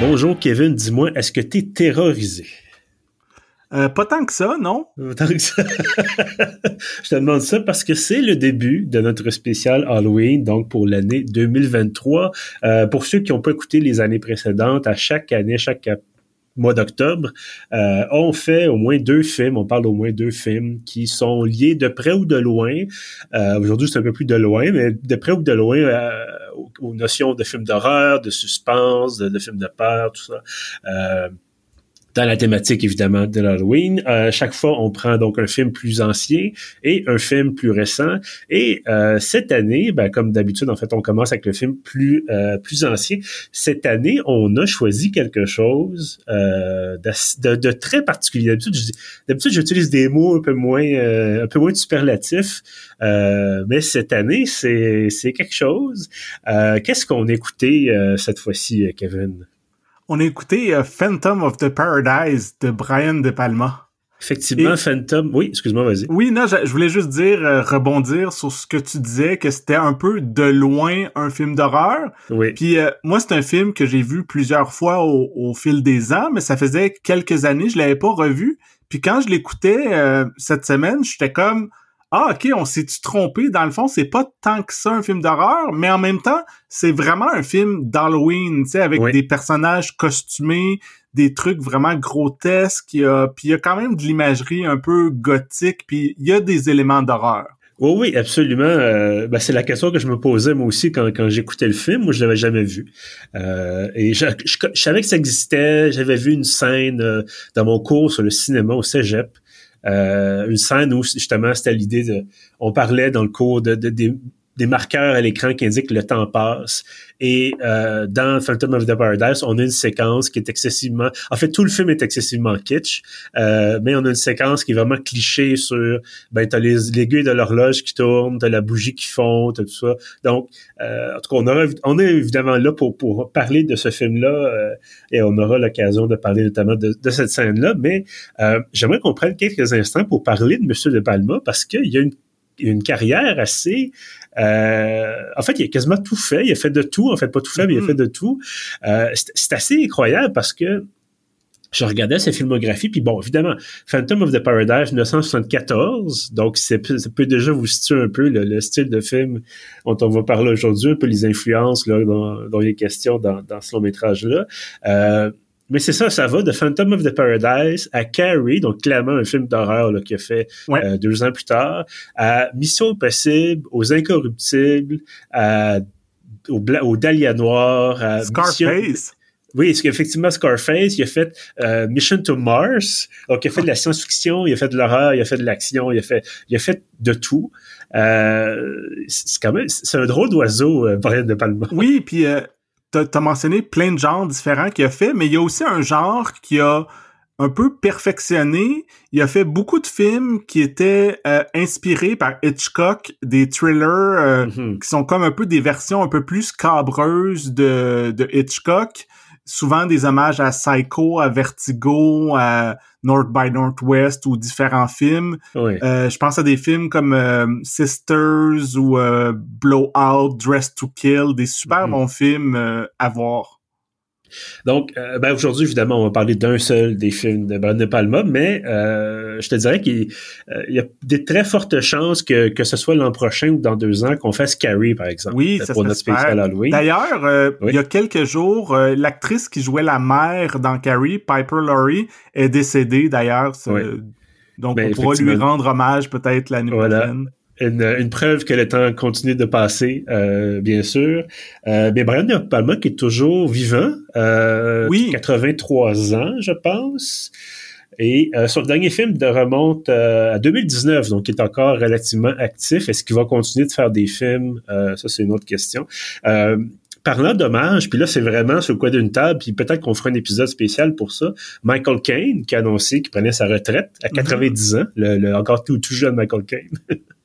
Bonjour Kevin, dis-moi, est-ce que tu es terrorisé? Euh, pas tant que ça, non? Tant que ça. Je te demande ça parce que c'est le début de notre spécial Halloween, donc pour l'année 2023. Euh, pour ceux qui n'ont pas écouté les années précédentes, à chaque année, chaque mois d'octobre, euh, on fait au moins deux films, on parle au moins deux films qui sont liés de près ou de loin. Aujourd'hui, c'est un peu plus de loin, mais de près ou de loin aux, aux, notions de films d'horreur, de suspense, de, de films de peur, tout ça. Dans la thématique évidemment de l'Halloween. Euh, chaque fois, on prend donc un film plus ancien et un film plus récent. Et euh, cette année, ben, comme d'habitude, en fait, on commence avec le film plus euh, plus ancien. Cette année, on a choisi quelque chose de, très particulier. D'habitude, j'utilise des mots un peu moins un peu moins superlatifs, mais cette année, c'est c'est quelque chose. Qu'est-ce qu'on écoutait cette fois-ci, Kevin? On a écouté uh, Phantom of the Paradise de Brian De Palma. Effectivement, Et, Phantom. Oui, excuse-moi, vas-y. Oui, non, je, je, voulais juste dire, euh, rebondir sur ce que tu disais, que c'était un peu de loin un film d'horreur. Oui. Puis euh, moi, c'est un film que j'ai vu plusieurs fois au, au, fil des ans, mais ça faisait quelques années, je l'avais pas revu. Puis quand je l'écoutais euh, cette semaine, j'étais comme ah ok, on s'est-tu trompé? Dans le fond, c'est pas tant que ça un film d'horreur, mais en même temps, c'est vraiment un film d'Halloween, tu sais, avec Oui. des personnages costumés, des trucs vraiment grotesques, il y a, puis il y a quand même de l'imagerie un peu gothique, puis il y a des éléments d'horreur. Oui, oui, absolument. Euh, ben, c'est la question que je me posais moi aussi quand, quand j'écoutais le film. Moi, je l'avais jamais vu. Euh, et je, je, je, savais que ça existait. J'avais vu une scène euh, dans mon cours sur le cinéma au Cégep. Euh, une scène où justement c'était l'idée de on parlait dans le cours de, de, de des marqueurs à l'écran qui indiquent que le temps passe. Et euh, dans Phantom of the Paradise, on a une séquence qui est excessivement... En fait, tout le film est excessivement kitsch, euh, mais on a une séquence qui est vraiment cliché sur... Ben, t'as les l'aiguille de l'horloge qui tourne, t'as la bougie qui fond, t'as tout ça. Donc, euh, en tout cas, on, aura, on est évidemment là pour, pour parler de ce film-là euh, et on aura l'occasion de parler notamment de, de cette scène-là, mais euh, j'aimerais qu'on prenne quelques instants pour parler de Monsieur de Palma parce qu'il y a une une carrière assez euh, en fait, il a quasiment tout fait. Il a fait de tout. En fait, pas tout fait, mais il a fait de tout. Euh, c'est assez incroyable parce que je regardais sa filmographie, puis bon, évidemment, Phantom of the Paradise 1974, donc ça peut déjà vous situer un peu le, le, style de film dont on va parler aujourd'hui, un peu les influences là, dont, dont il est question dans, dans ce long métrage-là. Euh, mais c'est ça, ça va de Phantom of the Paradise à Carrie, donc clairement un film d'horreur qui a fait ouais. euh, deux ans plus tard, à Mission Impossible, aux Incorruptibles, à, au, au Dahlia Noir, à Scarface. Mission... Oui, effectivement, Scarface, il a fait euh, Mission to Mars, donc il a fait de la science-fiction, il a fait de l'horreur, il a fait de l'action, il a fait, il a fait de tout. Euh, c'est quand même, c'est un drôle d'oiseau, euh, Brian de Palma. Oui, puis euh, t'as as mentionné plein de genres différents qu'il a fait, mais il y a aussi un genre qui a un peu perfectionné. Il a fait beaucoup de films qui étaient euh, inspirés par Hitchcock, des thrillers euh, mm -hmm. qui sont comme un peu des versions un peu plus scabreuses de, de Hitchcock. Souvent des hommages à Psycho, à Vertigo, à North by Northwest ou différents films. Oui. Euh, je pense à des films comme euh, Sisters ou euh, Blowout, Dress to Kill, des super mm -hmm. bons films euh, à voir. Donc, euh, ben aujourd'hui, évidemment, on va parler d'un seul des films de Brian De Palma, mais euh, je te dirais qu'il euh, y a des très fortes chances que, que ce soit l'an prochain ou dans deux ans qu'on fasse Carrie, par exemple. Oui, ça pour notre spécial Halloween. D'ailleurs, euh, oui. il y a quelques jours, euh, l'actrice qui jouait la mère dans Carrie, Piper Laurie, est décédée d'ailleurs. Oui. Donc, ben, on pourra lui rendre hommage peut-être l'année voilà. prochaine. Une, une, preuve que le temps continue de passer, euh, bien sûr. Euh, mais Brian De Palma qui est toujours vivant, euh, oui. 83 ans, je pense. Et euh, son dernier film de remonte euh, à 2019, donc il est encore relativement actif. Est-ce qu'il va continuer de faire des films? Euh, ça, c'est une autre question. Euh, parlant d'hommage, puis là, c'est vraiment sur le coin d'une table, puis peut-être qu'on fera un épisode spécial pour ça. Michael Caine, qui a annoncé qu'il prenait sa retraite à 90 mm -hmm. ans, le, le, encore tout, tout jeune Michael Caine.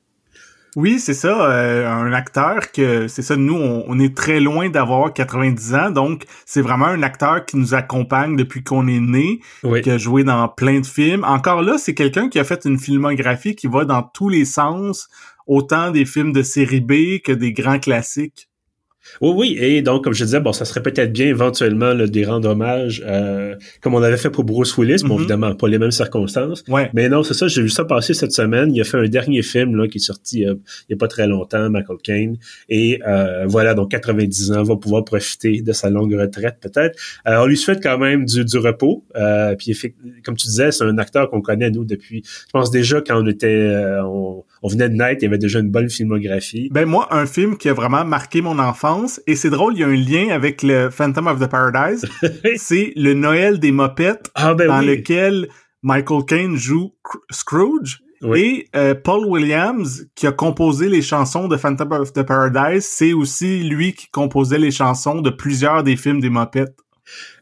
Oui, c'est ça, euh, un acteur que c'est ça nous on, on, est très loin d'avoir 90 ans donc c'est vraiment un acteur qui nous accompagne depuis qu'on est né, oui. qui a joué dans plein de films. Encore là, c'est quelqu'un qui a fait une filmographie qui va dans tous les sens, autant des films de série B que des grands classiques. Oui, oui, et donc, comme je disais, bon, ça serait peut-être bien éventuellement là, de rendre hommage, euh, comme on avait fait pour Bruce Willis, bon, mm-hmm. évidemment, pas les mêmes circonstances. Ouais. Mais non, c'est ça, j'ai vu ça passer cette semaine. Il a fait un dernier film là, qui est sorti euh, il n'y a pas très longtemps, Michael Caine. Et euh, voilà, donc 90 ans, va pouvoir profiter de sa longue retraite, peut-être. Euh, on lui souhaite quand même du, du repos. puis, comme tu disais, c'est un acteur qu'on connaît, nous, depuis, je pense déjà quand on était, on, on venait de naître, il y avait déjà une bonne filmographie. Ben moi, un film qui a vraiment marqué mon enfance, et c'est drôle, il y a un lien avec le Phantom of the Paradise, c'est le Noël des mopettes, ah, ben dans lequel Michael Caine joue Scrooge. Et euh, Paul Williams, qui a composé les chansons de Phantom of the Paradise, c'est aussi lui qui composait les chansons de plusieurs des films des mopettes.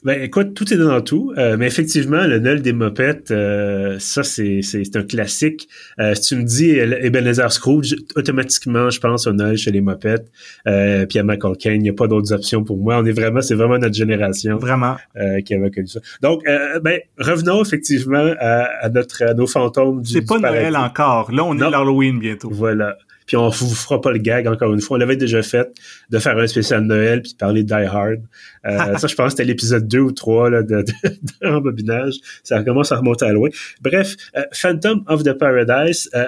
Ben écoute, tout est dans tout, euh, mais effectivement, le Noël des mopettes, euh, ça c'est, c'est, un classique. Euh, si tu me dis Ebenezer Scrooge, automatiquement, je pense au Noël chez les mopettes, puis à Michael Caine, il n'y a pas d'autres options pour moi. On est vraiment, c'est vraiment notre génération, vraiment, qui avait connu ça. Donc, ben revenons effectivement à, notre, à nos fantômes. Du, c'est pas Noël encore. Là, on est l'Halloween bientôt. Voilà. Puis on vous fera pas le gag encore une fois. On l'avait déjà fait de faire un spécial Noël puis de parler de Die Hard. Euh, ça, je pense que c'était l'épisode 2 ou 3 là, de, de, rembobinage. Ça commence à remonter à loin. Bref, euh, Phantom of the Paradise, euh,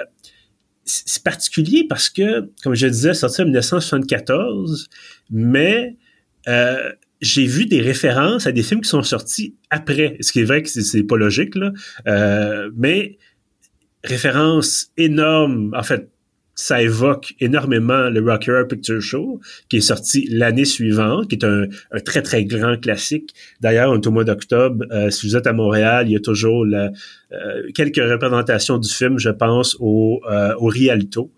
c'est particulier parce que, comme je disais, sorti en 1974, mais j'ai vu des références à des films qui sont sortis après. Ce qui est vrai que c'est pas logique, là. Euh, mais références énormes, en fait, ça évoque énormément le Rocky Horror Picture Show, qui est sorti l'année suivante, qui est un, très, très grand classique. D'ailleurs, on est au mois d'octobre. Euh, si vous êtes à Montréal, il y a toujours la, euh, quelques représentations du film, je pense, au, euh, au Rialto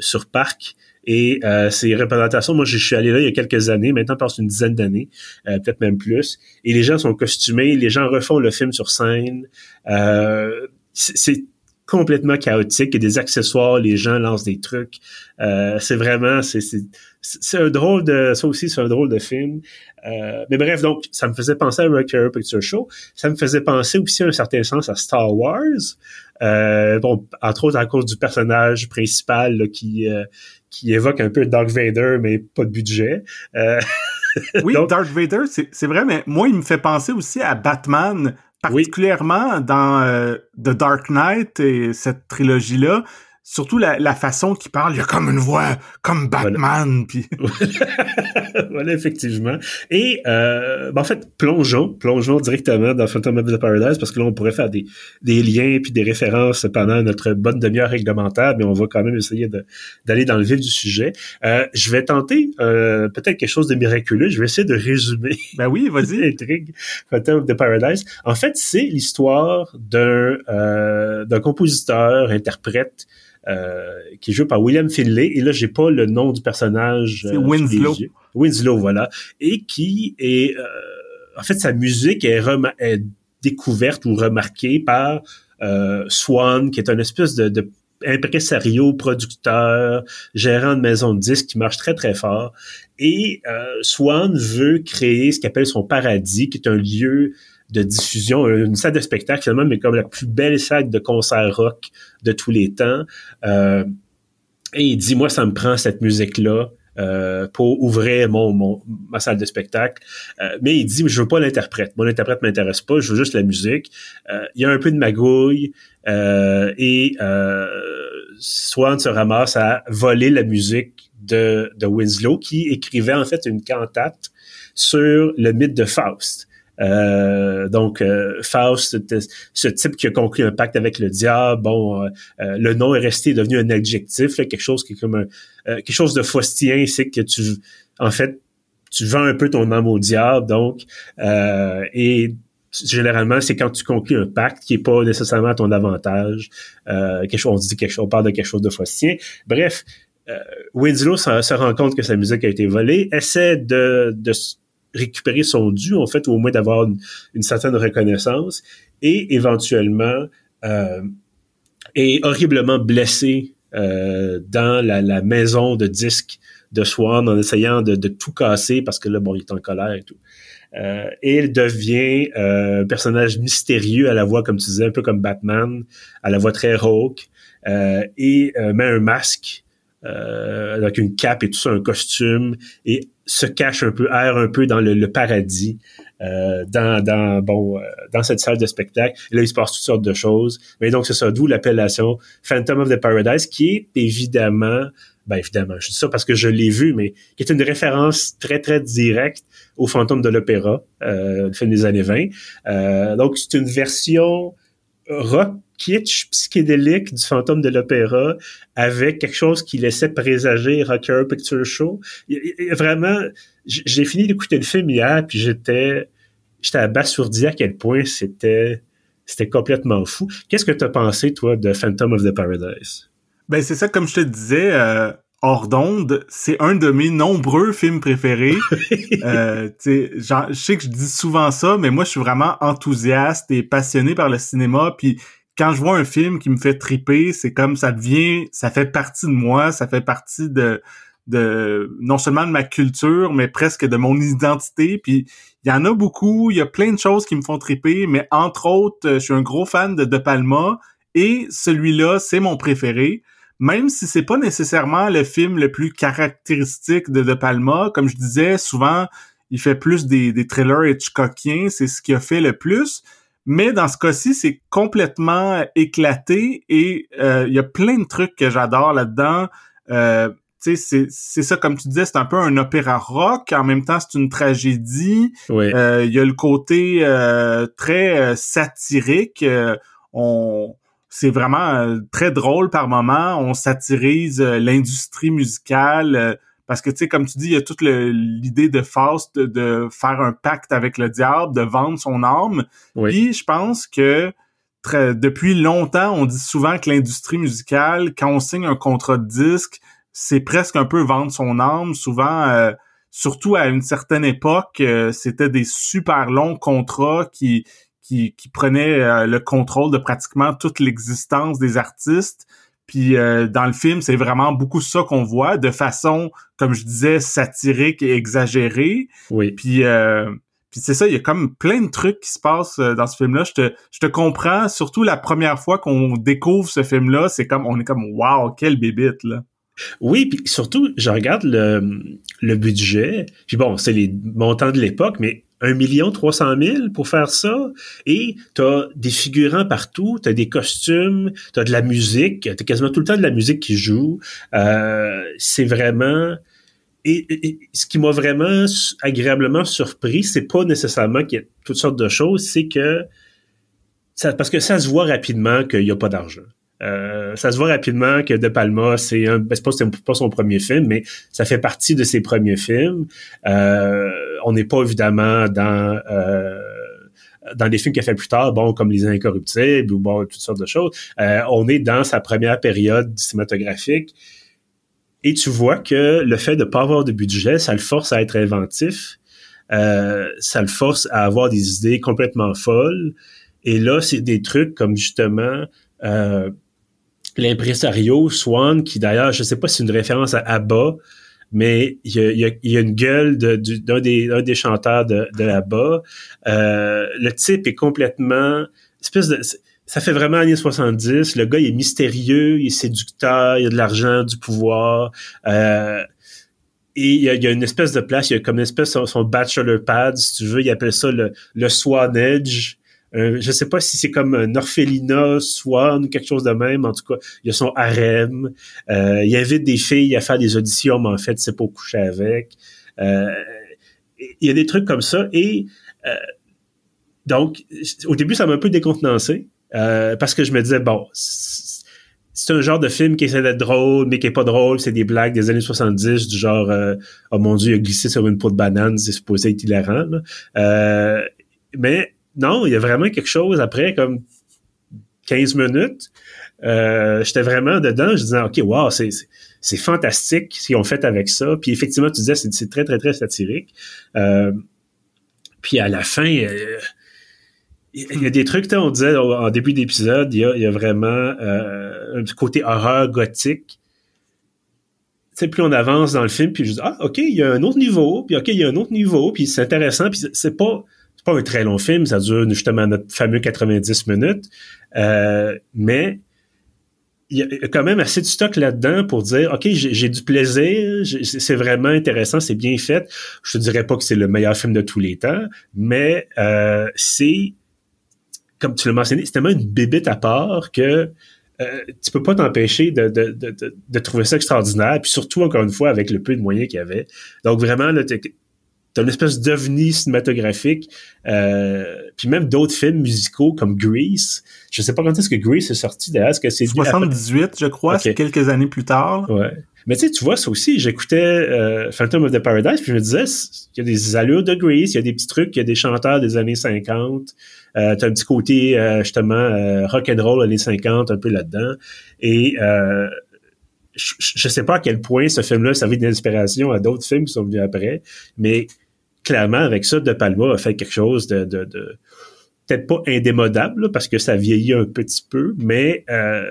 sur Parc. Et ces représentations, moi, je suis allé là il y a quelques années, maintenant, passe une dizaine d'années, peut-être même plus. Et les gens sont costumés, les gens refont le film sur scène. c'est complètement chaotique. Il y a des accessoires, les gens lancent des trucs. Euh, c'est vraiment, c'est, c'est, un drôle de, ça aussi, c'est un drôle de film. Euh, mais bref, donc, ça me faisait penser à Rocky Horror Picture Show. Ça me faisait penser aussi, à un certain sens, à Star Wars. Euh, bon, entre autres à cause du personnage principal qui euh, qui évoque un peu Dark Vader, mais pas de budget. Euh, oui, Darth Vader, c'est vrai, mais moi, il me fait penser aussi à Batman particulièrement dans euh, The Dark Knight et cette trilogie-là, surtout la, la façon qu'il parle, il y a comme une voix comme Batman. Puis... voilà, effectivement. Et euh, ben, en fait, plongeons, plongeons directement dans Phantom of the Paradise parce que là, on pourrait faire des, des liens puis des références pendant notre bonne demi-heure réglementaire, mais on va quand même essayer d'aller dans le vif du sujet. Euh, je vais tenter euh, peut-être quelque chose de miraculeux. Je vais essayer de résumer. Ben oui, vas-y. l'intrigue Phantom of the Paradise. En fait, c'est l'histoire d'un euh, d'un compositeur, interprète euh, qui est joué par William Finlay. Et là, j'ai pas le nom du personnage. C'est euh, Winslow. Winslow, voilà. Et qui est... Euh, en fait, sa musique est, découverte ou remarquée par Swan, qui est un espèce de, producteur, gérant de maison de disques qui marche très, très fort. Et Swan veut créer ce qu'il appelle son paradis, qui est un lieu de diffusion, une salle de spectacle finalement, mais comme la plus belle salle de concert rock de tous les temps. Euh, et il dit, moi, ça me prend cette musique-là. Euh, pour ouvrir mon, mon, ma salle de spectacle. Euh, mais il dit, je veux pas l'interprète. Mon interprète m'intéresse pas, je veux juste la musique. il y a un peu de magouille et Swan se ramasse à voler la musique de, de Winslow qui écrivait en fait une cantate sur le mythe de Faust. Euh, donc, euh, Faust, ce type qui a conclu un pacte avec le diable, bon, euh, le nom est resté devenu un adjectif, quelque chose qui est comme un, quelque chose de faustien, c'est que tu, en fait, tu vends un peu ton âme au diable, donc, et généralement, c'est quand tu conclus un pacte qui est pas nécessairement à ton avantage. quelque chose, on dit quelque chose, on parle de quelque chose de faustien. Bref, Winslow se, rend compte que sa musique a été volée, essaie de, de récupérer son dû, en fait, ou au moins d'avoir une, certaine reconnaissance, et éventuellement euh, est horriblement blessé euh, dans la, maison de disques de Swan en essayant de, tout casser parce que là, bon, il est en colère et tout. Euh, et il devient euh, un personnage mystérieux à la voix, comme tu disais, un peu comme Batman, à la voix très rauque, et met un masque avec une cape et tout ça, un costume, et se cache un peu, erre un peu dans le, paradis, dans, dans bon dans cette salle de spectacle. Là, il se passe toutes sortes de choses. Mais donc, c'est ça, d'où l'appellation Phantom of the Paradise, qui est évidemment ben évidemment, je dis ça parce que je l'ai vu, mais qui est une référence très, très directe au fantôme de l'opéra, euh, film des années 20. Euh, donc, c'est une version rock kitsch psychédélique du fantôme de l'opéra avec quelque chose qui laissait présager Rocker Picture Show. Vraiment, j'ai fini d'écouter le film hier, puis j'étais j'étais abasourdi à quel point c'était c'était complètement fou. Qu'est-ce que tu as pensé, toi, de Phantom of the Paradise? Ben c'est ça, comme je te disais, euh, hors d'onde, c'est un de mes nombreux films préférés. euh, je sais que je dis souvent ça, mais moi je suis vraiment enthousiaste et passionné par le cinéma. Puis quand je vois un film qui me fait triper, c'est comme ça devient, ça fait partie de moi, ça fait partie de de non seulement de ma culture, mais presque de mon identité. Puis il y en a beaucoup, il y a plein de choses qui me font triper, mais entre autres, je suis un gros fan de De Palma et celui-là, c'est mon préféré même si c'est pas nécessairement le film le plus caractéristique de De Palma, comme je disais, souvent il fait plus des, des thrillers Hitchcockiens, c'est ce qu'il a fait le plus. Mais dans ce cas-ci, c'est complètement éclaté et euh, il y a plein de trucs que j'adore là-dedans. Euh, c'est, c'est ça, comme tu disais, c'est un peu un opéra rock. En même temps, c'est une tragédie. Euh, il y a le côté euh, très satirique. on, c'est vraiment euh, très drôle par moment. On satirise euh, l'industrie musicale euh, parce que tu sais, comme tu dis, il y a toute l'idée de Faust de, faire un pacte avec le diable, de vendre son âme. Oui. Puis je pense que depuis longtemps, on dit souvent que l'industrie musicale, quand on signe un contrat de disque, c'est presque un peu vendre son âme. Souvent, surtout à une certaine époque, c'était des super longs contrats qui qui, prenait euh, le contrôle de pratiquement toute l'existence des artistes. Puis euh, dans le film, c'est vraiment beaucoup ça qu'on voit, de façon, comme je disais, satirique et exagérée. Oui. Puis, euh, puis c'est ça, il y a comme plein de trucs qui se passent dans ce film-là. Je te, je te comprends, surtout la première fois qu'on découvre ce film-là, c'est comme, on est comme, wow, quelle bébite, là. Oui, puis surtout, je regarde le, le budget. Puis bon, c'est les montants de l'époque, mais un million trois cent mille pour faire ça et t'as des figurants partout, t'as des costumes, t'as de la musique, t'as quasiment tout le temps de la musique qui joue. Euh, c'est vraiment et, ce qui m'a vraiment agréablement surpris, c'est pas nécessairement qu'il y a toutes sortes de choses, c'est que parce que ça se voit rapidement qu'il n'y a pas d'argent. Euh, ça se voit rapidement que De Palma, c'est un, ben, c'est pas, pas, son premier film, mais ça fait partie de ses premiers films. Euh, on n'est pas évidemment dans euh, dans des films qu'il a fait plus tard, bon, comme Les Incorruptibles ou bon, toutes sortes de choses. Euh, on est dans sa première période cinématographique. Et tu vois que le fait de pas avoir de budget, ça le force à être inventif. Euh, ça le force à avoir des idées complètement folles. Et là, c'est des trucs comme justement euh, l'impresario Swan, qui d'ailleurs, je sais pas si c'est une référence à ABBA, mais il y a, y a, une gueule d'un des, des chanteurs de, de ABBA. Euh, le type est complètement... Espèce de, ça fait vraiment années 70. Le gars, il est mystérieux, il est séducteur, il a de l'argent, du pouvoir. Euh, et il y, a, y, a, une espèce de place, il y a comme une espèce de son, bachelor pad, si tu veux, il appelle ça le, le Swan Edge. Euh, je sais pas si c'est comme un orphelinat, Swan ou quelque chose de même. En tout cas, il y a son harem. Euh, il invite des filles à faire des auditions, mais en fait, c'est pour coucher avec. Euh, il y a des trucs comme ça. Et euh, donc, au début, ça m'a un peu décontenancé parce que je me disais, bon, c'est un genre de film qui essaie d'être drôle, mais qui est pas drôle. C'est des blagues des années 70, du genre, oh mon Dieu, il a glissé sur une peau de banane, c'est supposé être hilarant. mais non, il y a vraiment quelque chose après, comme 15 minutes. Euh, j'étais vraiment dedans. Je disais, OK, wow, c'est, fantastique ce qu'ils ont fait avec ça. Puis effectivement, tu disais, c'est, très, très, très satirique. Euh, puis à la fin, euh, il y a des trucs, on disait en début d'épisode, il y a, vraiment un côté horreur gothique. Tu sais, plus on avance dans le film, puis je dis, ah, OK, il y a un autre niveau, puis OK, il y a un autre niveau, puis c'est intéressant, puis c'est pas pas un très long film, ça dure justement notre fameux 90 minutes, euh, mais il y a quand même assez de stock là-dedans pour dire OK, j'ai du plaisir, c'est vraiment intéressant, c'est bien fait. Je te dirais pas que c'est le meilleur film de tous les temps, mais euh, c'est comme tu l'as mentionné, c'est tellement une bébite à part que euh, tu peux pas t'empêcher de, de, de, de, trouver ça extraordinaire, puis surtout encore une fois avec le peu de moyens qu'il y avait. Donc vraiment, là, t'as une espèce d'ovni cinématographique, euh, puis même d'autres films musicaux comme Grease. Je sais pas quand est-ce que Grease est sorti d'ailleurs. Est-ce que c'est 78, je crois, c'est quelques années plus tard. Ouais. Mais tu sais, tu vois, ça aussi, j'écoutais euh, Phantom of the Paradise, puis je me disais, il y a des allures de Grease, il y a des petits trucs, il y a des chanteurs des années 50, euh, t'as un petit côté euh, justement euh, rock and roll années 50 un peu là-dedans. Et euh, je, je sais pas à quel point ce film-là servait d'inspiration à d'autres films qui sont venus après, mais clairement, avec ça, De Palma a fait quelque chose de, de, peut-être pas indémodable, parce que ça vieillit un petit peu, mais euh,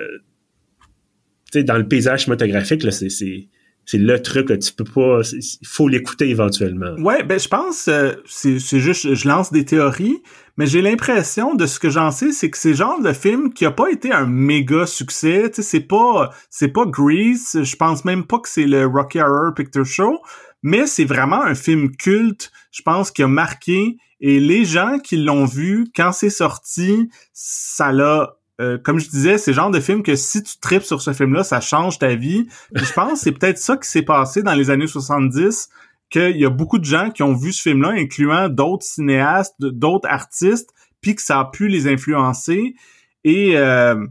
dans le paysage cinématographique, là, c'est, c'est, le truc, là, tu peux pas, il faut l'écouter éventuellement. Ouais, ben je pense, euh, c'est, c'est juste, je lance des théories, mais j'ai l'impression de ce que j'en sais, c'est que c'est genre de film qui a pas été un méga succès, tu sais, c'est pas, c'est pas Grease, je pense même pas que c'est le Rocky Horror Picture Show, mais c'est vraiment un film culte, je pense, qui a marqué. Et les gens qui l'ont vu, quand c'est sorti, ça l'a... Euh, comme je disais, c'est le genre de film que si tu tripes sur ce film-là, ça change ta vie. je pense que c'est peut-être ça qui s'est passé dans les années 70, qu'il y a beaucoup de gens qui ont vu ce film-là, incluant d'autres cinéastes, d'autres artistes, puis que ça a pu les influencer. Et euh,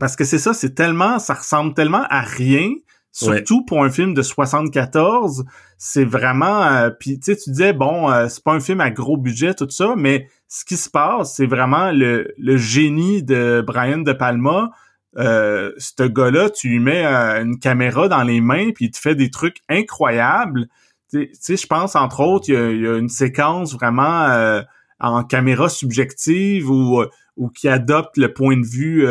parce que c'est ça, c'est tellement, ça ressemble tellement à rien Surtout pour un film de 74, c'est vraiment euh, puis tu sais tu disais bon euh, c'est pas un film à gros budget tout ça mais ce qui se passe c'est vraiment le, le génie de Brian De Palma. Euh, ce gars-là tu lui mets euh, une caméra dans les mains puis il te fait des trucs incroyables. Tu sais je pense entre autres il y a, une séquence vraiment en caméra subjective ou ou qui adopte le point de vue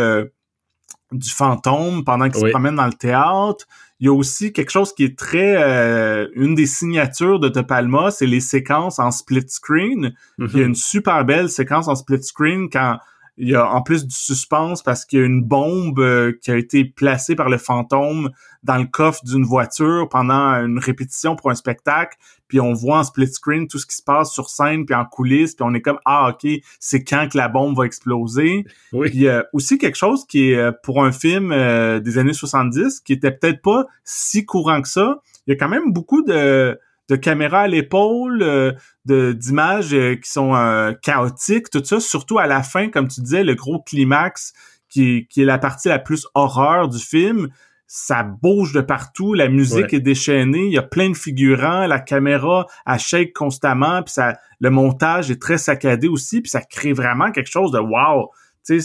du fantôme pendant qu'il se promène dans le théâtre il y a aussi quelque chose qui est très euh, une des signatures de De Palma, c'est les séquences en split screen. Il y a mhm. une super belle séquence en split screen quand il y a en plus du suspense parce qu'il y a une bombe euh, qui a été placée par le fantôme dans le coffre d'une voiture pendant une répétition pour un spectacle, puis on voit en split screen tout ce qui se passe sur scène puis en coulisses, puis on est comme ah OK, c'est quand que la bombe va exploser. Oui. Puis euh, aussi quelque chose qui est euh, pour un film des années 70 qui était peut-être pas si courant que ça, il y a quand même beaucoup de de caméras à l'épaule, euh, de d'images euh, qui sont euh, chaotiques, tout ça, surtout à la fin, comme tu disais, le gros climax qui, qui est la partie la plus horreur du film. Ça bouge de partout, la musique est déchaînée, il y a plein de figurants, la caméra elle shake constamment, puis ça, le montage est très saccadé aussi, puis ça crée vraiment quelque chose de wow.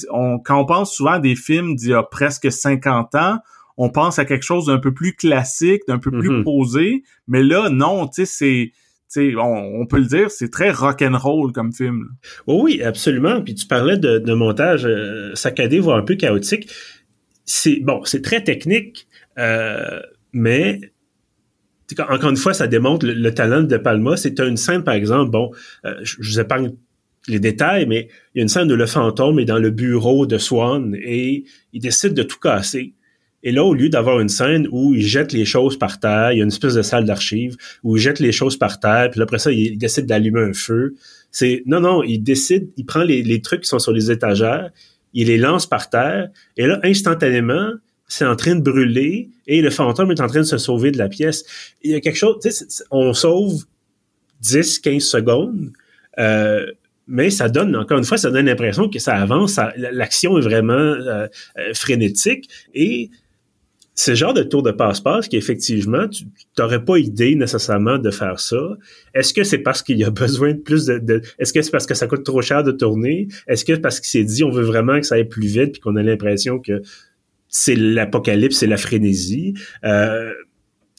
On, quand on pense souvent à des films d'il y a presque 50 ans, on pense à quelque chose d'un peu plus classique, d'un peu plus mhm. posé, mais là, non, tu sais, c'est on, on, peut le dire, c'est très rock and roll comme film. oui, absolument. Puis tu parlais de, montage euh, saccadé, voire un peu chaotique. C'est bon, c'est très technique, euh, mais encore une fois, ça démontre le, talent de Palma. C'est une scène, par exemple, bon, euh, je, je vous épargne les détails, mais il y a une scène où le fantôme est dans le bureau de Swan et il décide de tout casser. Et là, au lieu d'avoir une scène où il jette les choses par terre, il y a une espèce de salle d'archives où il jette les choses par terre, puis après ça, il, décide d'allumer un feu. C'est non, non, il décide, il prend les, trucs qui sont sur les étagères, il les lance par terre, et là, instantanément, c'est en train de brûler et le fantôme est en train de se sauver de la pièce. Il y a quelque chose, tu sais, on sauve 10, 15 secondes, euh, mais ça donne, encore une fois, ça donne l'impression que ça avance, l'action est vraiment euh, euh, frénétique et c'est le genre de tour de passe-passe qui, effectivement, tu n'aurais pas idée nécessairement de faire ça. Est-ce que c'est parce qu'il y a besoin de plus de... Est-ce que c'est parce que ça coûte trop cher de tourner? Est-ce que parce qu'il s'est dit on veut vraiment que ça aille plus vite puis qu'on a l'impression que c'est l'apocalypse, c'est la frénésie? Euh,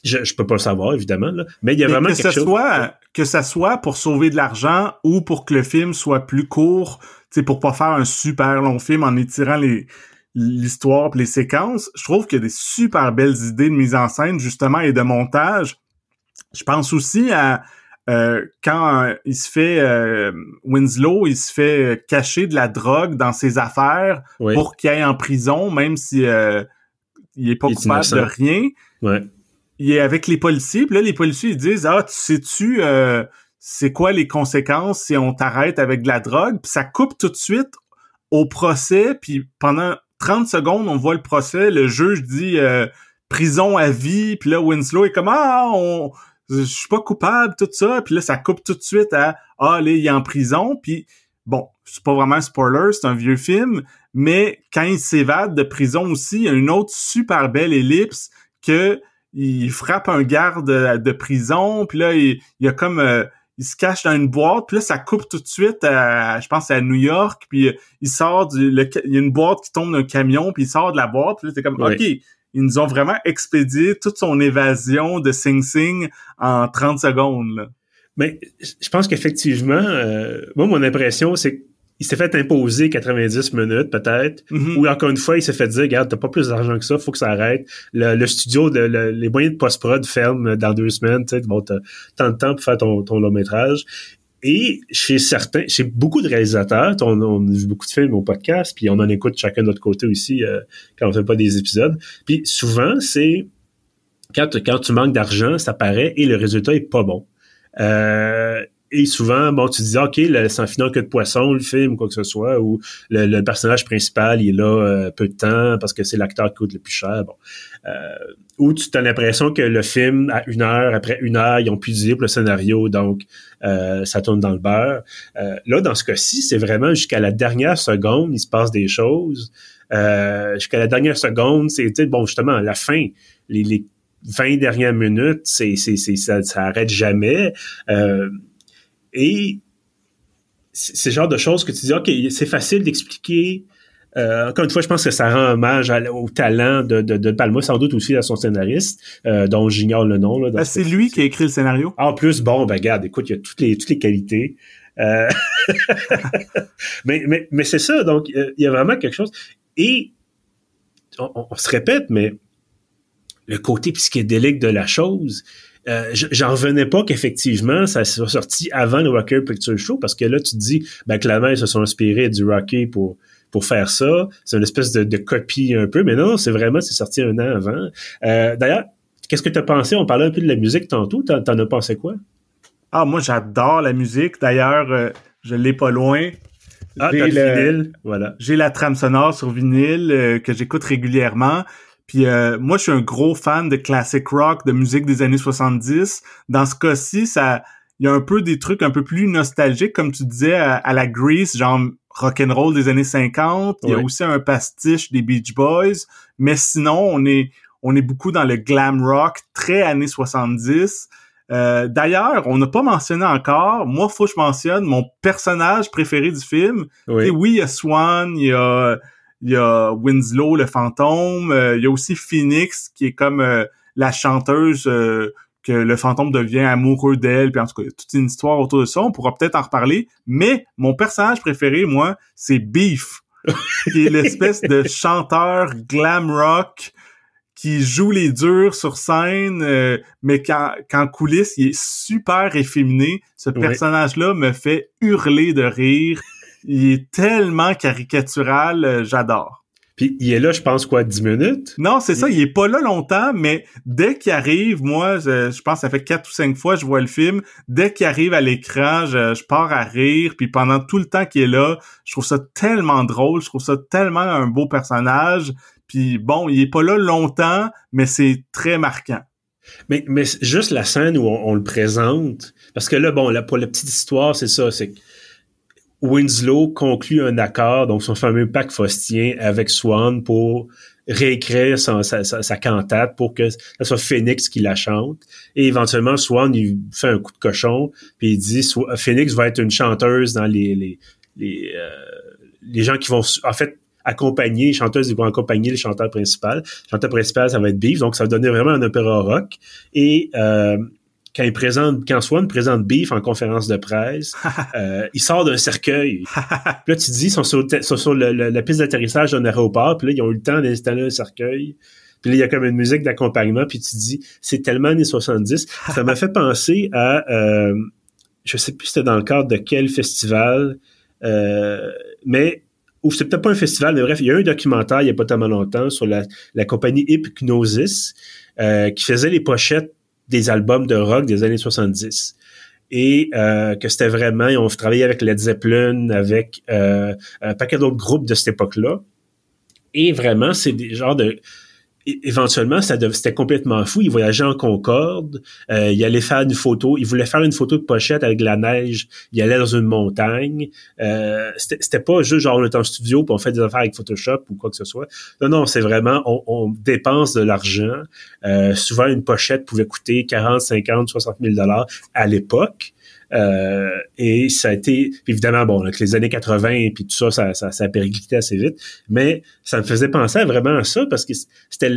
je, je peux pas le savoir, évidemment, là. mais il y a vraiment que quelque chose... Soit, que ça soit pour sauver de l'argent ou pour que le film soit plus court, c'est pour pas faire un super long film en étirant les l'histoire les séquences, je trouve qu'il y a des super belles idées de mise en scène justement et de montage. Je pense aussi à euh, quand euh, il se fait euh, Winslow, il se fait cacher de la drogue dans ses affaires pour qu'il aille en prison, même si il est pas coupable de rien. Ouais. Il est avec les policiers, puis là, les policiers, ils disent, ah, tu sais-tu, euh, c'est quoi les conséquences si on t'arrête avec de la drogue? Puis ça coupe tout de suite au procès, puis pendant 30 secondes, on voit le procès, le juge dit euh, prison à vie, puis là, Winslow est comme, ah, on je suis pas coupable, tout ça. Puis là, ça coupe tout de suite à Ah, là, il est en prison. Puis bon, c'est pas vraiment un spoiler, c'est un vieux film, mais quand il s'évade de prison aussi, il y a une autre super belle ellipse que il frappe un garde de prison, puis là, il, y a comme euh, il se cache dans une boîte, puis là, ça coupe tout de suite à, je pense, à New York, puis il sort du, il y a une boîte qui tombe d'un camion, puis il sort de la boîte, puis là, c'est comme, OK, ils nous ont vraiment expédié toute son évasion de Sing Sing en 30 secondes. Mais je pense qu'effectivement, euh, moi, mon impression, c'est qu'il s'est fait imposer 90 minutes, peut-être. Mm-hmm. Ou encore une fois, il s'est fait dire, regarde, t'as pas plus d'argent que ça, faut que ça arrête. Le, studio, les moyens de post-prod ferment dans deux semaines, tu sais, bon, t'as tant de temps pour faire ton, ton long métrage. Et chez certains, chez beaucoup de réalisateurs, on, on, a vu beaucoup de films au podcast, puis on en écoute chacun de notre côté aussi euh, quand on fait pas des épisodes. Puis souvent, c'est quand, quand tu manques d'argent, ça paraît et le résultat est pas bon. Euh, et souvent, bon, tu dis, OK, c'est un final que de poisson, le film, quoi que ce soit, ou le, personnage principal, il est là euh, peu de temps parce que c'est l'acteur qui coûte le plus cher. Bon. Euh, ou tu as l'impression que le film, à une heure, après une heure, ils ont pu dire le scénario, donc euh, ça tourne dans le beurre. Euh, là, dans ce cas-ci, c'est vraiment jusqu'à la dernière seconde, il se passe des choses. jusqu'à la dernière seconde, c'est, bon, justement, la fin, les, les 20 dernières minutes, c'est, c'est, ça, ça arrête jamais. Et c'est ce genre de choses que tu dis, OK, c'est facile d'expliquer euh, encore une fois, je pense que ça rend hommage au talent de, de, de, Palma, sans doute aussi à son scénariste, euh, dont j'ignore le nom. Ben, c'est lui qui a écrit le scénario? En plus, bon, ben regarde, écoute, il y a toutes les, toutes les qualités. Euh, mais mais, mais c'est ça, donc il y a vraiment quelque chose. Et on, se répète, mais le côté psychédélique de la chose, euh, j'en revenais pas qu'effectivement ça soit sorti avant le Rocker Picture Show parce que là tu te dis ben clairement ils se sont inspirés du Rocky pour pour faire ça. C'est une espèce de, copie un peu, mais non, c'est vraiment, c'est sorti un an avant. Euh, d'ailleurs, qu'est-ce que tu as pensé? On parlait un peu de la musique tantôt. T'en, en as pensé quoi? Ah, moi, j'adore la musique. D'ailleurs, euh, je l'ai pas loin. Ah, j'ai le, vinyle, voilà. J'ai la trame sonore sur vinyle euh, que j'écoute régulièrement. Puis moi, je suis un gros fan de classic rock, de musique des années 70. Dans ce cas-ci, ça, il y a un peu des trucs un peu plus nostalgiques, comme tu disais, à, la Grease, genre rock'n'roll des années 50. Il y a aussi un pastiche des Beach Boys. Mais sinon, on est, on est beaucoup dans le glam rock, très années 70. Euh, D'ailleurs, on n'a pas mentionné encore, moi, faut que je mentionne mon personnage préféré du film. Oui, oui il y a Swan, il y a, il y a Winslow, le fantôme, euh, il y a aussi Phoenix, qui est comme euh, la chanteuse euh, que le fantôme devient amoureux d'elle, puis en tout cas, toute une histoire autour de ça, on pourra peut-être en reparler, mais mon personnage préféré, moi, c'est Beef, qui est l'espèce de chanteur glam rock qui joue les durs sur scène, euh, mais qu'en coulisses, il est super efféminé. Ce personnage-là me fait hurler de rire. Il est tellement caricatural, euh, j'adore. Puis il est là, je pense, quoi, 10 minutes? Non, c'est ça, il est pas là longtemps, mais dès qu'il arrive, moi, je, pense que ça fait quatre ou cinq fois que je vois le film, dès qu'il arrive à l'écran, je, pars à rire, puis pendant tout le temps qu'il est là, je trouve ça tellement drôle, je trouve ça tellement un beau personnage, puis bon, il est pas là longtemps, mais c'est très marquant. Mais, mais juste la scène où on, le présente, parce que là, bon, là, pour la petite histoire, c'est ça, c'est Winslow conclut un accord, donc son fameux pacte faustien avec Swan pour réécrire sa, cantate pour que ce soit Phoenix qui la chante. Et éventuellement, Swan, il fait un coup de cochon, puis il dit Phoenix va être une chanteuse dans les les, les, euh, les gens qui vont en fait accompagner, les chanteuses vont accompagner le chanteur principal. Le chanteur principal, ça va être Beef, donc ça va donner vraiment un opéra rock. Et euh, quand il présente, quand Swan présente Beef en conférence de presse, euh, il sort d'un cercueil. puis là, tu te dis, ils sont sur, sur la piste d'atterrissage d'un aéroport, puis là, ils ont eu le temps d'installer un cercueil. Puis là, il y a comme une musique d'accompagnement, puis tu te dis, c'est tellement années 70. Ça m'a fait penser à, euh, je sais plus c'était dans le cadre de quel festival, euh, mais ou c'était peut-être pas un festival, mais bref, il y a eu un documentaire il y a pas tellement longtemps sur la, la compagnie Hypnosis euh, qui faisait les pochettes des albums de rock des années 70 et euh, que c'était vraiment, ils ont travaillé avec Led Zeppelin, avec euh, un paquet d'autres groupes de cette époque-là. Et vraiment, c'est des genres de éventuellement, ça c'était complètement fou. Il voyageait en Concorde, euh, il allait faire une photo, il voulait faire une photo de pochette avec la neige, il allait dans une montagne. Euh, c'était pas juste genre on est en studio puis on fait des affaires avec Photoshop ou quoi que ce soit. Non, non, c'est vraiment on, on, dépense de l'argent. Euh, souvent, une pochette pouvait coûter 40, 50, 60 000 dollars à l'époque. Euh, et ça a été, évidemment, bon, avec les années 80 et puis tout ça, ça, ça, ça a périclité assez vite, mais ça me faisait penser vraiment à ça parce que c'était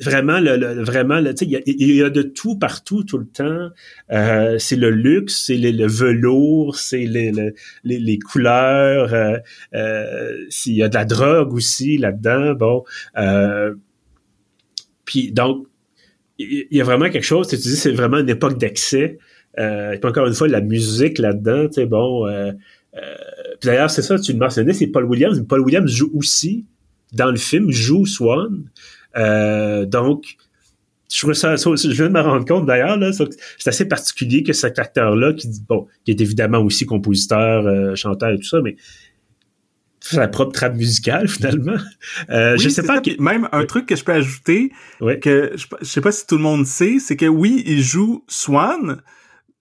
vraiment le, vraiment il y, a de tout partout tout le temps. Euh, c'est le luxe c'est le, velours c'est les, les, les, couleurs. Euh, euh, s'il y a de la drogue aussi là-dedans bon euh, puis donc il y a vraiment quelque chose tu dis c'est vraiment une époque d'excès euh, et encore une fois, la musique là-dedans, tu sais, bon. Euh, euh, d'ailleurs, c'est ça, tu le mentionnais, c'est Paul Williams. Paul Williams joue aussi dans le film, joue Swan. Euh, donc, je trouve ça, je viens de me rendre compte d'ailleurs, là, c'est assez particulier que cet acteur-là, qui, bon, qui est évidemment aussi compositeur, chanteur et tout ça, mais sa propre trame musicale finalement. Euh, je sais pas même un truc que je peux ajouter que je, je, sais pas si tout le monde sait, c'est que oui, il joue Swan,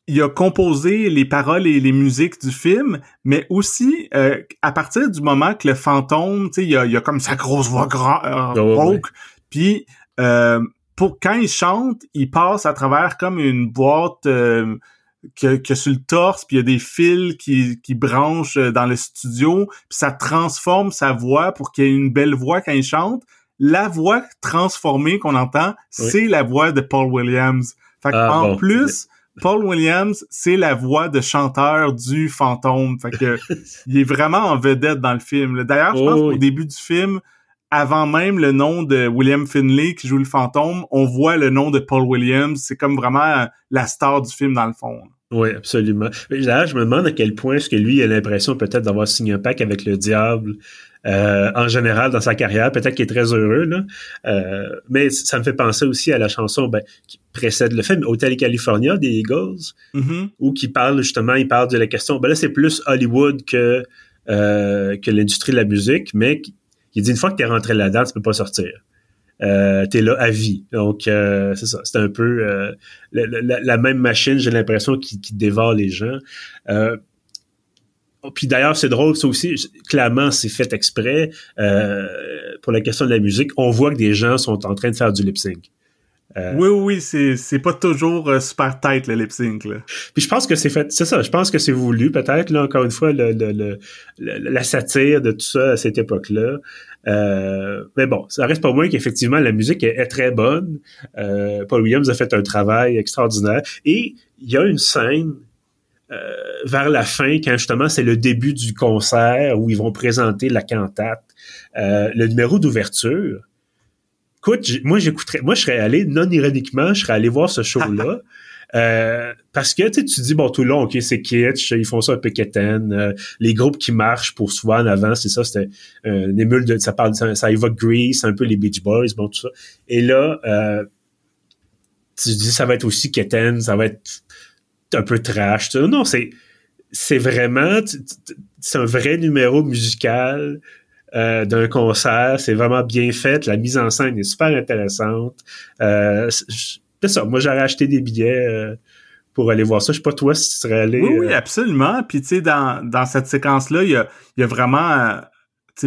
il a composé les paroles et les musiques du film, mais aussi euh, à partir du moment que le fantôme, tu sais, il a, a comme sa grosse voix grand, euh, puis euh, pour quand il chante, il passe à travers comme une boîte euh, que, que sur le torse, puis il y a des fils qui, qui branchent dans le studio, puis ça transforme sa voix pour qu'il ait une belle voix quand il chante. La voix transformée qu'on entend, c'est la voix de Paul Williams. Fait ah, en plus, Paul Williams, c'est la voix de chanteur du fantôme. Fait que il est vraiment en vedette dans le film. D'ailleurs, je pense oh qu'au début du film, avant même le nom de William Finlay qui joue le fantôme, on voit le nom de Paul Williams. C'est comme vraiment la star du film dans le fond. Oui, absolument. D'ailleurs, je me demande à quel point est-ce que lui a l'impression peut-être d'avoir signé un pacte avec le diable euh, en général dans sa carrière. Peut-être qu'il est très heureux, là. Euh, mais ça me fait penser aussi à la chanson ben, qui précède le film, Hotel California des Eagles, mm-hmm. où qui parle justement, il parle de la question. Ben là, c'est plus Hollywood que euh, que l'industrie de la musique, mais il dit une fois que tu es rentré là-dedans, tu peux pas sortir. Euh, t'es là à vie. Donc, c'est ça. C'est un peu la, même machine, j'ai l'impression, qui, qui, dévore les gens. Puis d'ailleurs, c'est drôle, ça aussi, clairement, c'est fait exprès euh, pour la question de la musique. On voit que des gens sont en train de faire du lip sync. Euh, oui, oui, c'est, c'est pas toujours euh, super tight le lip sync. Là. Puis je pense que c'est fait, c'est ça, je pense que c'est voulu peut-être, là, encore une fois, le, le, le, la satire de tout ça à cette époque-là. Euh, mais bon, ça reste pas moins qu'effectivement la musique est, est très bonne. Paul Williams a fait un travail extraordinaire. Et il y a une scène euh, vers la fin, quand justement c'est le début du concert où ils vont présenter la cantate, euh, le numéro d'ouverture. Écoute, moi j'écouterais, moi je serais allé non ironiquement, je serais allé voir ce show-là. Euh, parce que tu dis bon tout le long ok c'est kitsch ils font ça un peu quétaine les groupes qui marchent pour souvent en avant c'est ça c'était euh, une émule de ça parle ça, ça évoque Grease un peu les Beach Boys bon tout ça et là tu dis ça va être aussi quétaine ça va être un peu trash. Non, c'est c'est vraiment c'est un vrai numéro musical euh, d'un concert. C'est vraiment bien fait. La mise en scène est super intéressante. Euh, c'est ça. Moi, j'aurais acheté des billets. Euh, pour aller voir ça. Je sais pas toi si tu serais allé. Oui, oui, euh, absolument. Puis tu sais, dans, dans cette séquence-là, il y a, y a vraiment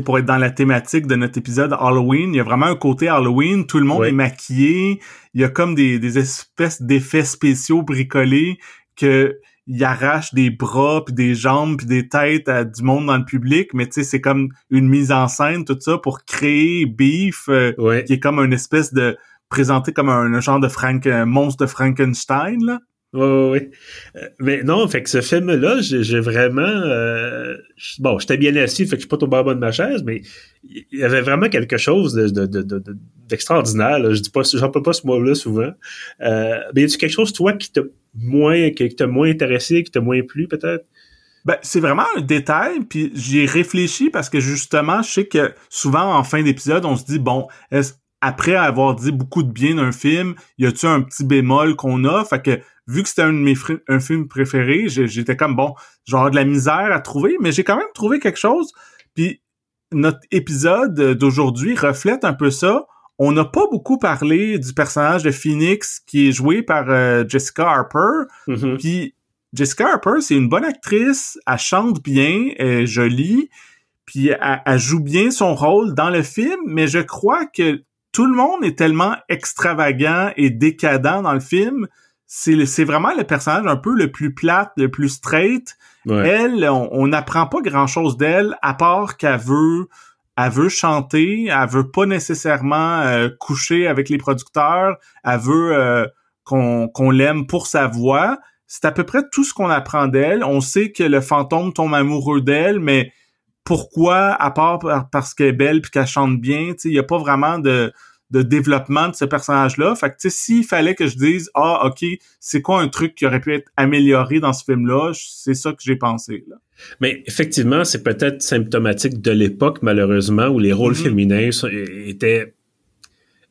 pour être dans la thématique de notre épisode Halloween, il y a vraiment un côté Halloween, tout le monde est maquillé, il y a comme des, des espèces d'effets spéciaux bricolés que il arrache des bras puis des jambes puis des têtes à du monde dans le public mais tu sais c'est comme une mise en scène tout ça pour créer Beef euh, qui est comme une espèce de présenté comme un, genre de Frank un monstre de Frankenstein là oui, oui, oui. Euh, mais non, fait que ce film-là, j'ai vraiment... Euh, bon, j'étais bien assis, fait que je suis pas tombé en bas de ma chaise, mais il y avait vraiment quelque chose d'extraordinaire. De, de, je dis pas, j'en peux pas ce mot-là souvent. Euh, mais y a-tu quelque chose, toi, qui t'a moins, qui t'a moins intéressé, qui t'a moins plu, peut-être? Ben, c'est vraiment un détail, puis j'y ai réfléchi parce que justement, je sais que souvent en fin d'épisode, on se dit bon, est après avoir dit beaucoup de bien d'un film, y a-tu un petit bémol qu'on a? Fait que vu que c'était un de mes un film préféré, j'étais comme bon, genre de la misère à trouver, mais j'ai quand même trouvé quelque chose. Puis notre épisode d'aujourd'hui reflète un peu ça. On n'a pas beaucoup parlé du personnage de Phoenix qui est joué par euh, Jessica Harper. Mm-hmm. Puis Jessica Harper, c'est une bonne actrice, elle chante bien, elle est jolie, puis elle, joue bien son rôle dans le film, mais je crois que tout le monde est tellement extravagant et décadent dans le film. C'est, c'est vraiment le personnage un peu le plus plate, le plus straight. Elle, on n'apprend pas grand-chose d'elle, à part qu'elle veut elle veut chanter, elle veut pas nécessairement euh, coucher avec les producteurs, elle veut euh, qu'on, l'aime pour sa voix, c'est à peu près tout ce qu'on apprend d'elle. On sait que le fantôme tombe amoureux d'elle, mais pourquoi, à part parce qu'elle est belle puis qu'elle chante bien, il n'y a pas vraiment de, de développement de ce personnage-là. Fait que, tu sais, s'il fallait que je dise, ah, OK, c'est quoi un truc qui aurait pu être amélioré dans ce film-là, c'est ça que j'ai pensé, là. Mais effectivement, c'est peut-être symptomatique de l'époque, malheureusement, où les rôles mm-hmm. féminins étaient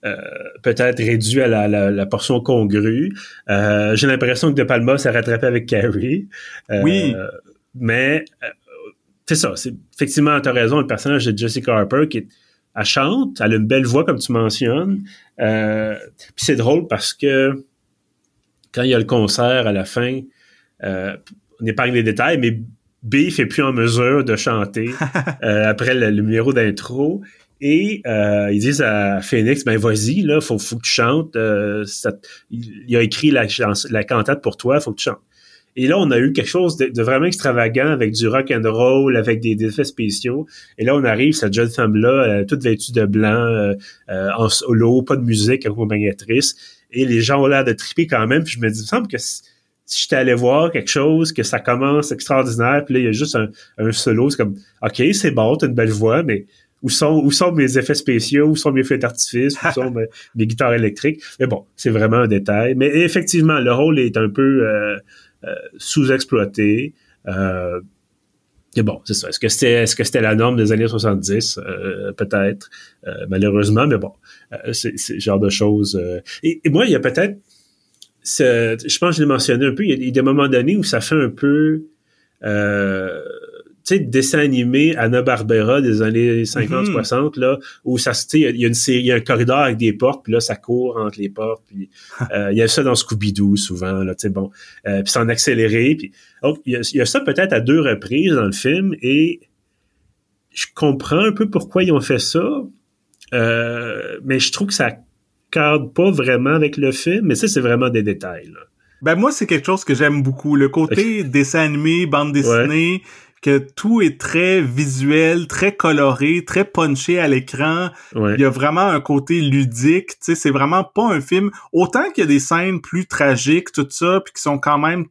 euh, peut-être réduit à la, portion congrue. Euh, j'ai l'impression que De Palma s'est rattrapé avec Carrie. Euh, oui. Mais c'est ça. C'est, effectivement, tu as raison, le personnage de Jessica Harper qui elle chante, elle a une belle voix comme tu mentionnes. Puis c'est drôle parce que quand il y a le concert à la fin, on épargne les détails, mais B fait plus en mesure de chanter après le, numéro d'intro et euh, ils disent à Phoenix, ben vas-y, là, faut, faut que tu chantes. Euh, il a écrit la, la cantate pour toi, faut que tu chantes. Et là, on a eu quelque chose de, vraiment extravagant avec du rock and roll, avec des, effets spéciaux. Et là, on arrive, cette jeune femme-là, euh, toute vêtue de blanc, euh, euh, en solo, pas de musique, accompagnatrice. Et les gens ont l'air de triper quand même. Puis je me dis, il me semble que si, j'étais allé voir quelque chose, que ça commence extraordinaire, puis là, il y a juste un, un solo, c'est comme, OK, c'est bon, t'as une belle voix, mais où sont, où sont mes effets spéciaux, où sont mes feux d'artifice, où sont mes, guitares électriques? Mais bon, c'est vraiment un détail. Mais effectivement, le rôle est un peu euh, sous-exploité. Euh, et bon, c'est ça. Est-ce que c'était est-ce que c'était la norme des années 70? peut-être. malheureusement, mais bon, c'est ce genre de choses. Et, moi, il y a peut-être je pense que je l'ai mentionné un peu, il y a des moments donnés où ça fait un peu sais, dessin animé Anna Barbera des années 50-60, mhm. là, où ça, tu il y a une série, il y a un corridor avec des portes, puis là, ça court entre les portes, puis euh, il y a ça dans Scooby-Doo souvent, là, tu sais, bon, euh, puis c'est en accéléré, puis donc, il y, a, ça peut-être à deux reprises dans le film, et je comprends un peu pourquoi ils ont fait ça, euh, mais je trouve que ça cadre pas vraiment avec le film, mais ça, c'est vraiment des détails, là. Ben moi, c'est quelque chose que j'aime beaucoup. Le côté dessin animé, bande dessinée, que tout est très visuel, très coloré, très punché à l'écran. Il y a vraiment un côté ludique, tu sais, c'est vraiment pas un film. Autant qu'il y a des scènes plus tragiques, tout ça, puis qui sont quand même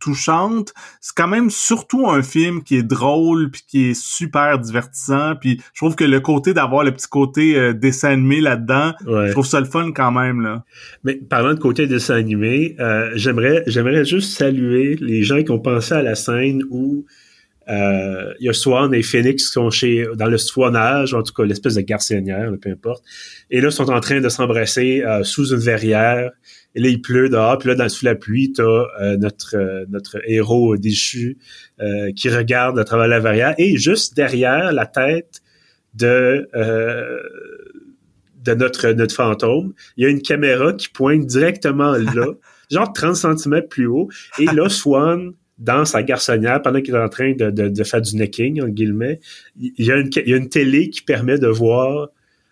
touchantes, c'est quand même surtout un film qui est drôle puis qui est super divertissant puis je trouve que le côté d'avoir le petit côté euh, dessin animé là-dedans, je trouve ça le fun quand même là. Mais parlant de côté dessin animé, euh, j'aimerais j'aimerais juste saluer les gens qui ont pensé à la scène où euh, il y a Swan et Phoenix qui sont chez, dans le Swanage, en tout cas l'espèce de garçonnière, peu importe. Et là, ils sont en train de s'embrasser euh, sous une verrière. Et là, il pleut dehors. Puis là, dans, sous la pluie, t'as euh, notre, notre héros déchu qui regarde à travers la verrière. Et juste derrière la tête de de notre, notre fantôme, il y a une caméra qui pointe directement là, genre 30 cm plus haut. Et là, Swan dans sa garçonnière, pendant qu'il est en train de, de, de, faire du necking, en guillemets, il y, a une, il y a une télé qui permet de voir.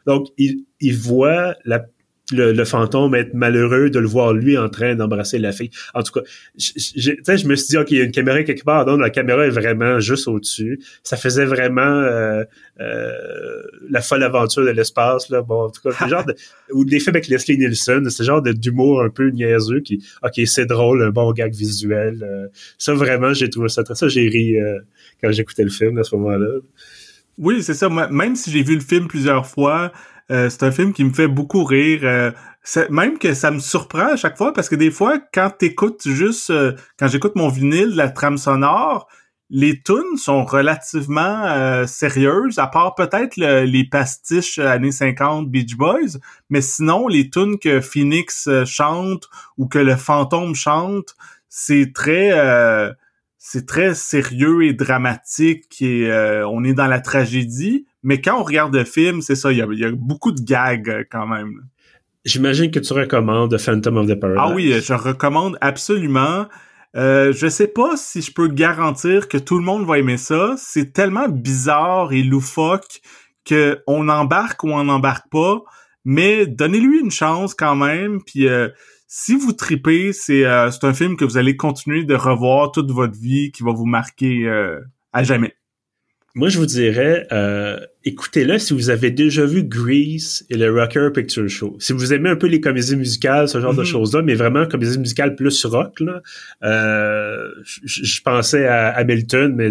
Donc, il, il voit la le, fantôme être malheureux de le voir lui en train d'embrasser la fille. En tout cas, je, je me suis dit, OK, il y a une caméra quelque part. Donc, la caméra est vraiment juste au-dessus. Ça faisait vraiment euh, euh, la folle aventure de l'espace. Là. Bon, en tout cas, genre de, ou des films avec Leslie Nielsen, ce genre d'humour un peu niaiseux qui, OK, c'est drôle, un bon gag visuel. Euh. ça, vraiment, j'ai trouvé ça très... Ça, j'ai ri quand j'écoutais le film à ce moment-là. Oui, c'est ça. même si j'ai vu le film plusieurs fois, euh, c'est un film qui me fait beaucoup rire. Euh, même que ça me surprend à chaque fois parce que des fois, quand t'écoutes juste, euh, quand j'écoute mon vinyle, la trame sonore, les tunes sont relativement euh, sérieuses, à part peut-être les pastiches années 50 Beach Boys, mais sinon les tunes que Phoenix euh, chante ou que le fantôme chante, c'est très euh, c'est très sérieux et dramatique et on est dans la tragédie. Mais quand on regarde le film, c'est ça, il y a, y a, beaucoup de gags quand même. J'imagine que tu recommandes Phantom of the Paradise. Ah oui, je recommande absolument. Euh, je sais pas si je peux garantir que tout le monde va aimer ça. C'est tellement bizarre et loufoque que on embarque ou on n'embarque pas. Mais donnez-lui une chance quand même. Puis euh, si vous tripez, c'est euh, c'est un film que vous allez continuer de revoir toute votre vie, qui va vous marquer à jamais. Moi, je vous dirais, euh, écoutez-le si vous avez déjà vu Grease et le Rocker Picture Show. Si vous aimez un peu les comédies musicales, ce genre de mhm. choses-là, mais vraiment comédies musicales plus rock, là, euh, je pensais à Hamilton, mais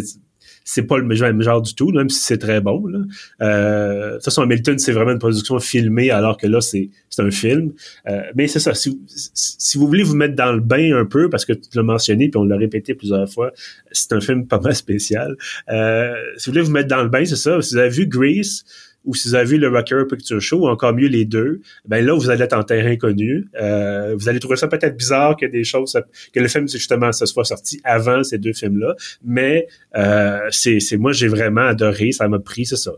c'est pas le même genre du tout, même si c'est très bon. Là. Euh, de toute façon, Hamilton, c'est vraiment une production filmée, alors que là, c'est un film. Euh, mais c'est ça, si, si, vous voulez vous mettre dans le bain un peu, parce que tu l'as mentionné, puis on l'a répété plusieurs fois, c'est un film pas mal spécial. Euh, si vous voulez vous mettre dans le bain, c'est ça. Si vous avez vu Grease, ou si vous avez vu le Rocker Picture Show, ou encore mieux les deux, ben là, vous allez être en terrain connu. Euh, vous allez trouver ça peut-être bizarre que des choses, que le film, justement, se soit sorti avant ces deux films-là, mais euh, c'est, moi, j'ai vraiment adoré, ça m'a pris, c'est ça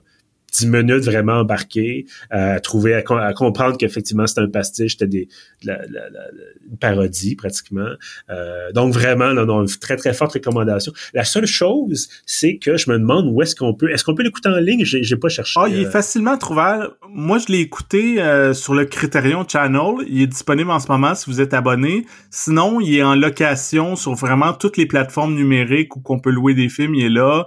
10 minutes vraiment embarqué, à trouver, à, comprendre qu'effectivement c'était un pastiche, c'était des, la, la, la, une parodie pratiquement. Euh, donc vraiment, là, non, une très très forte recommandation. La seule chose, c'est que je me demande où est-ce qu'on peut, est-ce qu'on peut l'écouter en ligne? J'ai, j'ai pas cherché. Ah, il est euh, facilement trouvable. Moi, je l'ai écouté euh, sur le Criterion Channel. Il est disponible en ce moment si vous êtes abonné. Sinon, il est en location sur vraiment toutes les plateformes numériques où qu'on peut louer des films. Il est là.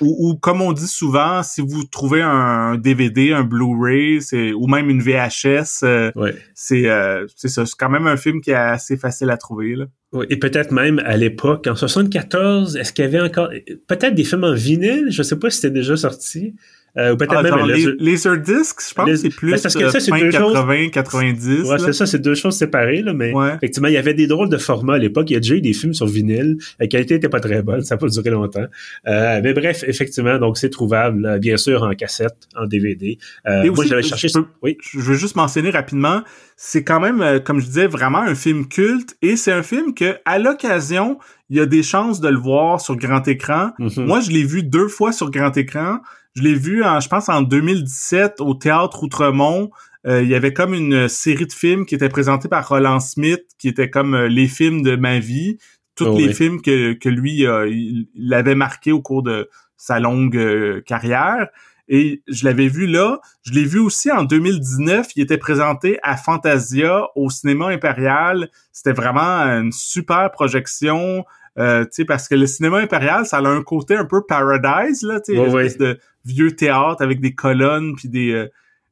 Ou, comme on dit souvent, si vous trouvez un, DVD, un Blu-ray, ou même une VHS, euh, c'est euh, c'est ça. C'est quand même un film qui est assez facile à trouver. Là. et peut-être même à l'époque, en 74, est-ce qu'il y avait encore peut-être des films en vinyle? Je sais pas si c'était déjà sorti. Euh, ou peut-être ah, même les, Laserdisc, je pense que c'est plus ben, parce que ça, c'est 80, 90. Ouais, c'est ça, c'est deux choses séparées, là, mais effectivement, il y avait des drôles de formats à l'époque. Il y a déjà eu des films sur vinyle. La qualité était pas très bonne, ça n'a pas duré longtemps. Euh, mais bref, effectivement, donc c'est trouvable, bien sûr, en cassette, en DVD. Euh, moi, j'avais cherché... oui. Je veux juste mentionner rapidement, c'est quand même, euh, comme je disais, vraiment un film culte, et c'est un film que, à l'occasion, il y a des chances de le voir sur grand écran. Mm-hmm. Moi, je l'ai vu deux fois sur grand écran. Je l'ai vu, en, je pense, en 2017 au Théâtre Outremont. Euh, il y avait comme une série de films qui était présentée par Roland Smith, qui était comme euh, les films de ma vie. Tous oh les films que, que lui, euh, il, avait marqué au cours de sa longue carrière. Et je l'avais vu là. Je l'ai vu aussi en 2019. Il était présenté à Fantasia au cinéma impérial. C'était vraiment une super projection. Euh, parce que le cinéma impérial, ça a un côté un peu paradise, là, tu sais, de vieux théâtre avec des colonnes puis des, euh,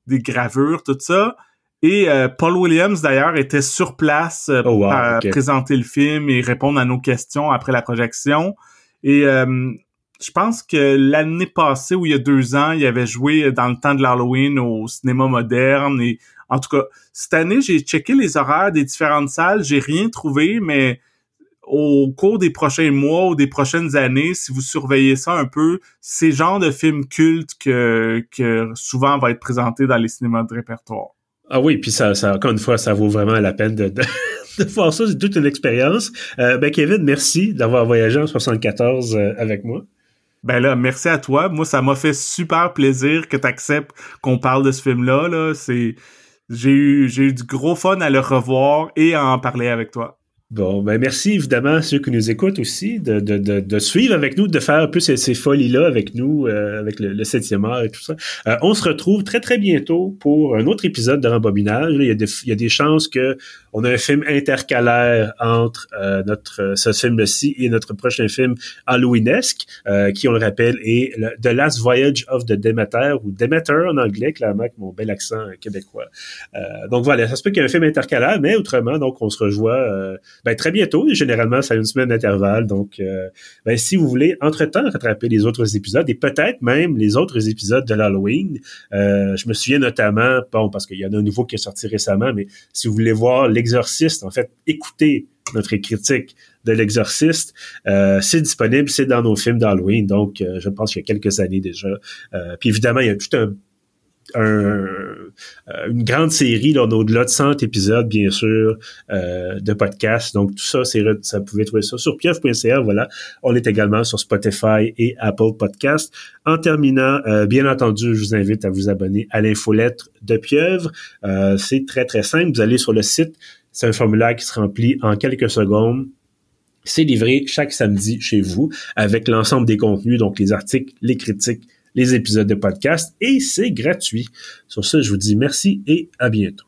des gravures, tout ça. Et euh, Paul Williams, d'ailleurs, était sur place oh, pour présenter le film et répondre à nos questions après la projection. Et je pense que l'année passée, ou il y a deux ans, il avait joué dans le temps de l'Halloween au cinéma moderne. Et en tout cas, cette année, j'ai checké les horaires des différentes salles. J'ai rien trouvé, mais au cours des prochains mois ou des prochaines années, si vous surveillez ça un peu, c'est genre de film culte que, que souvent va être présenté dans les cinémas de répertoire. Ah oui, puis ça, ça, encore une fois, ça vaut vraiment la peine de, de, voir ça. C'est toute une expérience. Euh, ben Kevin, merci d'avoir voyagé en 74 euh, avec moi. Ben là, merci à toi. Moi, ça m'a fait super plaisir que tu acceptes qu'on parle de ce film-là. Là. C'est, j'ai eu, j'ai eu du gros fun à le revoir et à en parler avec toi. Bon, ben merci évidemment à ceux qui nous écoutent aussi de, de, de, de suivre avec nous, de faire un peu ces, folies-là avec nous, euh, avec le, le 7e art et tout ça. Euh, on se retrouve très très bientôt pour un autre épisode de Rembobinage. Il y a des, il y a des chances que on a un film intercalaire entre euh, notre ce film-ci et notre prochain film halloweenesque, qui, on le rappelle, est The Last Voyage of the Demeter, ou Demeter en anglais, clairement, avec mon bel accent québécois. donc voilà, ça se peut qu'il y ait un film intercalaire, mais autrement, donc on se rejoint ben, très bientôt. Généralement, ça a une semaine d'intervalle. Donc, euh, ben, si vous voulez, entre-temps, rattraper les autres épisodes et peut-être même les autres épisodes de l'Halloween. Euh, je me souviens notamment, bon, parce qu'il y en a un nouveau qui est sorti récemment, mais si vous voulez voir L'Exorciste, en fait, écoutez notre critique de l'exorciste. Euh, c'est disponible, c'est dans nos films d'Halloween, donc je pense qu'il y a quelques années déjà. puis évidemment, il y a tout un euh, une grande série, là, au-delà de 100 épisodes, bien sûr, euh, de podcasts. Donc, tout ça, c'est ça pouvez trouver ça sur pieuvre.ca. Voilà. On est également sur Spotify et Apple Podcasts. En terminant, euh, bien entendu, je vous invite à vous abonner à l'infolettre de Pieuvre. c'est très, très simple. Vous allez sur le site. C'est un formulaire qui se remplit en quelques secondes. C'est livré chaque samedi chez vous avec l'ensemble des contenus, donc les articles, les critiques, les épisodes de podcast et c'est gratuit. Sur ce, je vous dis merci et à bientôt.